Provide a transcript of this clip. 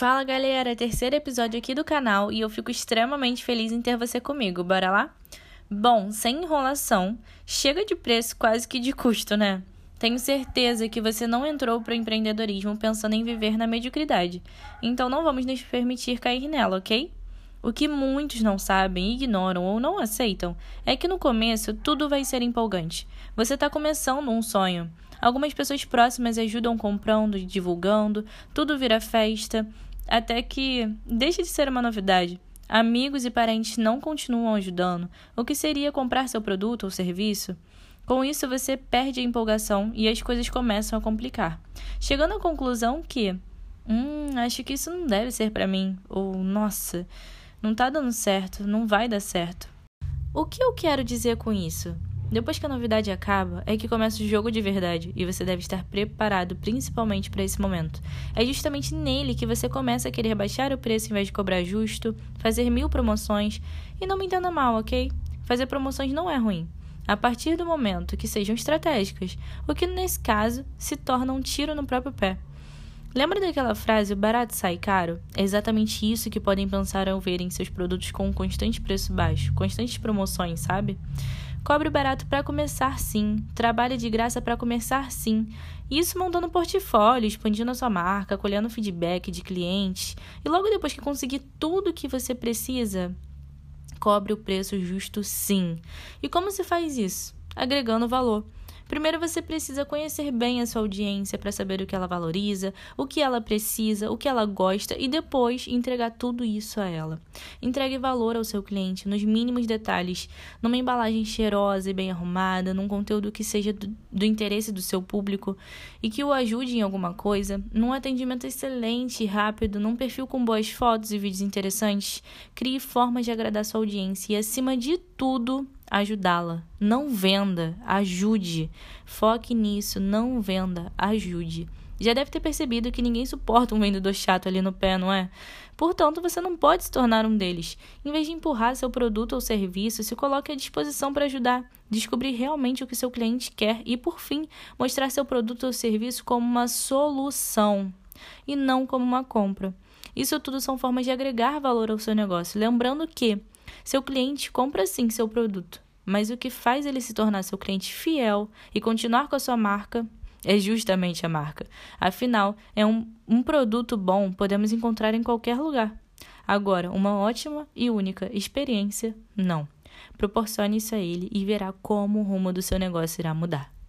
Fala galera, terceiro episódio aqui do canal e eu fico extremamente feliz em ter você comigo, bora lá? Bom, sem enrolação, chega de preço quase que de custo, né? Tenho certeza que você não entrou para o empreendedorismo pensando em viver na mediocridade, então não vamos nos permitir cair nela, ok? O que muitos não sabem, ignoram ou não aceitam é que no começo tudo vai ser empolgante. Você está começando um sonho. Algumas pessoas próximas ajudam comprando e divulgando, tudo vira festa, até que deixa de ser uma novidade. Amigos e parentes não continuam ajudando. O que seria comprar seu produto ou serviço? Com isso, você perde a empolgação e as coisas começam a complicar, chegando à conclusão que, hum, acho que isso não deve ser para mim, ou nossa, não tá dando certo, não vai dar certo. O que eu quero dizer com isso? Depois que a novidade acaba, é que começa o jogo de verdade e você deve estar preparado principalmente para esse momento. É justamente nele que você começa a querer baixar o preço em vez de cobrar justo, fazer mil promoções. E não me entenda mal, ok? Fazer promoções não é ruim. A partir do momento que sejam estratégicas, o que nesse caso se torna um tiro no próprio pé. Lembra daquela frase, barato sai caro? É exatamente isso que podem pensar ao verem seus produtos com um constante preço baixo, constantes promoções, sabe? Cobre barato para começar sim, trabalhe de graça para começar sim. Isso montando portfólio, expandindo a sua marca, colhendo feedback de clientes. E logo depois que conseguir tudo o que você precisa, cobre o preço justo sim. E como se faz isso? Agregando valor. Primeiro você precisa conhecer bem a sua audiência para saber o que ela valoriza, o que ela precisa, o que ela gosta e depois entregar tudo isso a ela. Entregue valor ao seu cliente nos mínimos detalhes, numa embalagem cheirosa e bem arrumada, num conteúdo que seja do, do interesse do seu público e que o ajude em alguma coisa, num atendimento excelente e rápido, num perfil com boas fotos e vídeos interessantes. Crie formas de agradar sua audiência e, acima de tudo, ajudá-la. Não venda, ajude. Foque nisso, não venda, ajude. Já deve ter percebido que ninguém suporta um vendedor chato ali no pé, não é? Portanto, você não pode se tornar um deles. Em vez de empurrar seu produto ou serviço, se coloque à disposição para ajudar, descobrir realmente o que seu cliente quer e, por fim, mostrar seu produto ou serviço como uma solução e não como uma compra. Isso tudo são formas de agregar valor ao seu negócio, lembrando que seu cliente compra sim seu produto, mas o que faz ele se tornar seu cliente fiel e continuar com a sua marca é justamente a marca. Afinal, é um, um produto bom podemos encontrar em qualquer lugar. Agora, uma ótima e única experiência, não. Proporcione isso a ele e verá como o rumo do seu negócio irá mudar.